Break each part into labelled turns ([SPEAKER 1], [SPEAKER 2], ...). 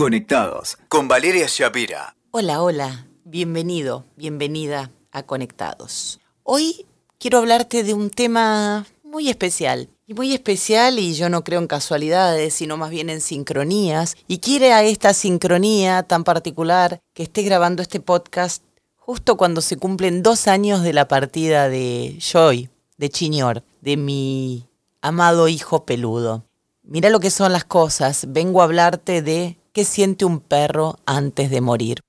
[SPEAKER 1] Conectados con Valeria Shapira.
[SPEAKER 2] Hola, hola, bienvenido, bienvenida a Conectados. Hoy quiero hablarte de un tema muy especial. Y muy especial, y yo no creo en casualidades, sino más bien en sincronías. Y quiere a esta sincronía tan particular que esté grabando este podcast justo cuando se cumplen dos años de la partida de Joy, de Chiñor, de mi amado hijo peludo. Mira lo que son las cosas. Vengo a hablarte de qué siente un perro antes de morir.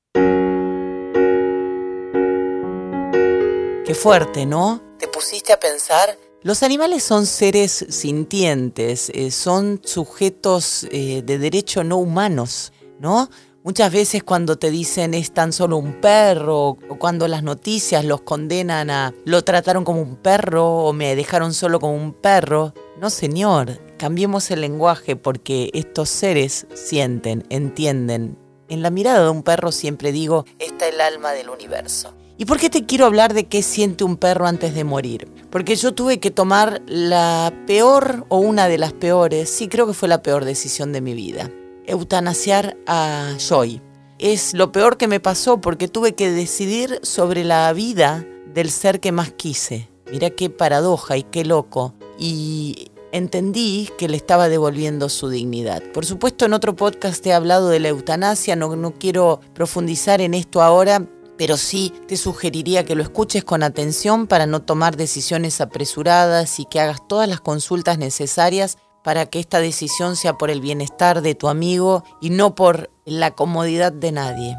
[SPEAKER 2] Qué fuerte, ¿no? ¿Te pusiste a pensar? Los animales son seres sintientes, eh, son sujetos eh, de derecho no humanos, ¿no? Muchas veces cuando te dicen es tan solo un perro, o cuando las noticias los condenan a lo trataron como un perro o me dejaron solo como un perro, no señor, cambiemos el lenguaje porque estos seres sienten, entienden. En la mirada de un perro siempre digo, está el alma del universo. ¿Y por qué te quiero hablar de qué siente un perro antes de morir? Porque yo tuve que tomar la peor o una de las peores, sí creo que fue la peor decisión de mi vida eutanasiar a Joy. Es lo peor que me pasó porque tuve que decidir sobre la vida del ser que más quise. Mira qué paradoja y qué loco. Y entendí que le estaba devolviendo su dignidad. Por supuesto, en otro podcast he hablado de la eutanasia, no quiero profundizar en esto ahora, pero sí te sugeriría que lo escuches con atención para no tomar decisiones apresuradas y que hagas todas las consultas necesarias para que esta decisión sea por el bienestar de tu amigo y no por la comodidad de nadie.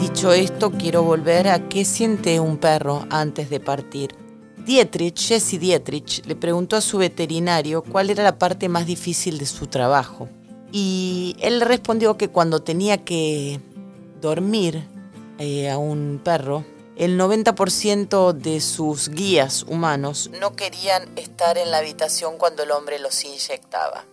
[SPEAKER 2] Dicho esto, quiero volver a qué siente un perro antes de partir. Dietrich, Jesse Dietrich, le preguntó a su veterinario cuál era la parte más difícil de su trabajo. Y él respondió que cuando tenía que dormir eh, a un perro, el 90% de sus guías humanos no querían estar en la habitación cuando el hombre los inyectaba.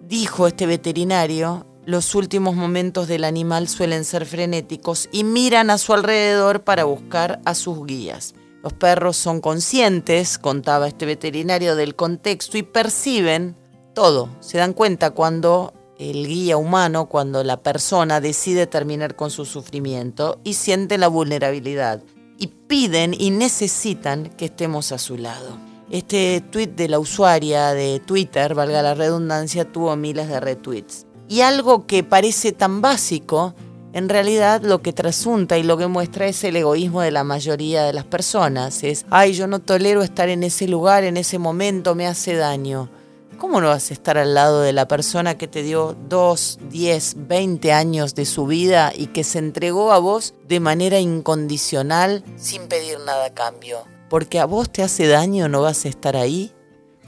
[SPEAKER 2] Dijo este veterinario, los últimos momentos del animal suelen ser frenéticos y miran a su alrededor para buscar a sus guías. Los perros son conscientes, contaba este veterinario, del contexto y perciben todo. Se dan cuenta cuando el guía humano cuando la persona decide terminar con su sufrimiento y siente la vulnerabilidad y piden y necesitan que estemos a su lado. Este tweet de la usuaria de Twitter, valga la redundancia, tuvo miles de retweets. Y algo que parece tan básico, en realidad lo que trasunta y lo que muestra es el egoísmo de la mayoría de las personas. Es, ay, yo no tolero estar en ese lugar, en ese momento, me hace daño. ¿Cómo no vas a estar al lado de la persona que te dio 2, 10, 20 años de su vida y que se entregó a vos de manera incondicional sin pedir nada a cambio? Porque a vos te hace daño, no vas a estar ahí.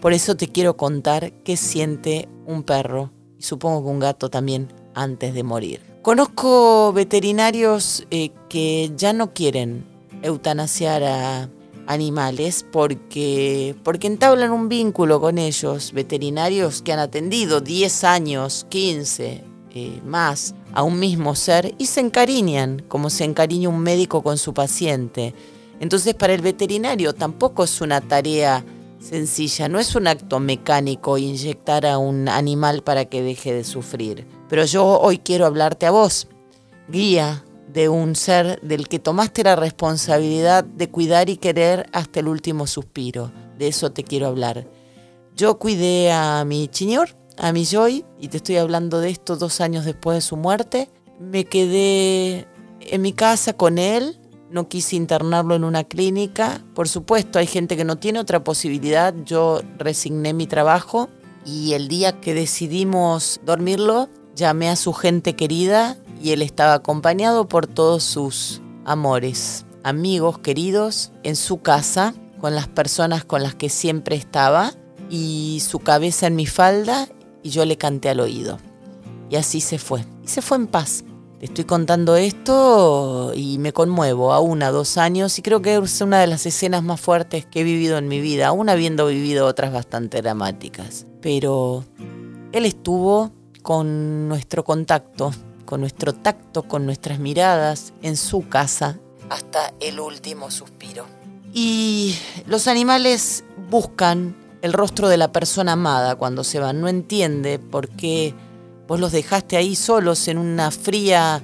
[SPEAKER 2] Por eso te quiero contar qué siente un perro y supongo que un gato también antes de morir. Conozco veterinarios eh, que ya no quieren eutanasiar a animales porque, porque entablan un vínculo con ellos, veterinarios que han atendido 10 años, 15, eh, más a un mismo ser y se encariñan como se encariña un médico con su paciente. Entonces para el veterinario tampoco es una tarea sencilla, no es un acto mecánico inyectar a un animal para que deje de sufrir. Pero yo hoy quiero hablarte a vos, guía, de un ser del que tomaste la responsabilidad de cuidar y querer hasta el último suspiro. De eso te quiero hablar. Yo cuidé a mi señor, a mi Joy, y te estoy hablando de esto dos años después de su muerte. Me quedé en mi casa con él, no quise internarlo en una clínica. Por supuesto, hay gente que no tiene otra posibilidad. Yo resigné mi trabajo y el día que decidimos dormirlo, llamé a su gente querida y él estaba acompañado por todos sus amores, amigos queridos, en su casa, con las personas con las que siempre estaba, y su cabeza en mi falda, y yo le canté al oído. Y así se fue. Y se fue en paz. Te estoy contando esto y me conmuevo, a una, dos años, y creo que es una de las escenas más fuertes que he vivido en mi vida, aún habiendo vivido otras bastante dramáticas. Pero él estuvo con nuestro contacto, con nuestro tacto, con nuestras miradas en su casa hasta el último suspiro. Y los animales buscan el rostro de la persona amada cuando se van. No entiende por qué vos los dejaste ahí solos en una fría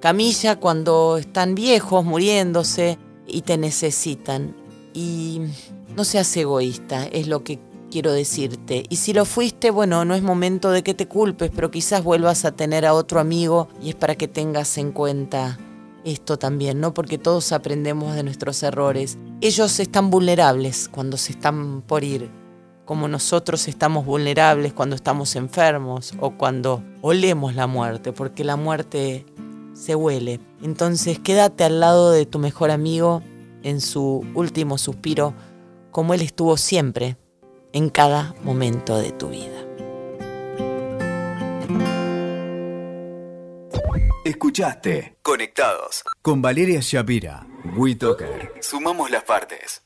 [SPEAKER 2] camilla cuando están viejos, muriéndose y te necesitan. Y no seas egoísta, es lo que quiero decirte. Y si lo fuiste, bueno, no es momento de que te culpes, pero quizás vuelvas a tener a otro amigo y es para que tengas en cuenta esto también, ¿no? Porque todos aprendemos de nuestros errores. Ellos están vulnerables cuando se están por ir, como nosotros estamos vulnerables cuando estamos enfermos o cuando olemos la muerte, porque la muerte se huele. Entonces quédate al lado de tu mejor amigo en su último suspiro, como él estuvo siempre, en cada momento de tu vida.
[SPEAKER 1] Escuchaste Conectados con Valeria Shapira. WeToker. Sumamos las partes.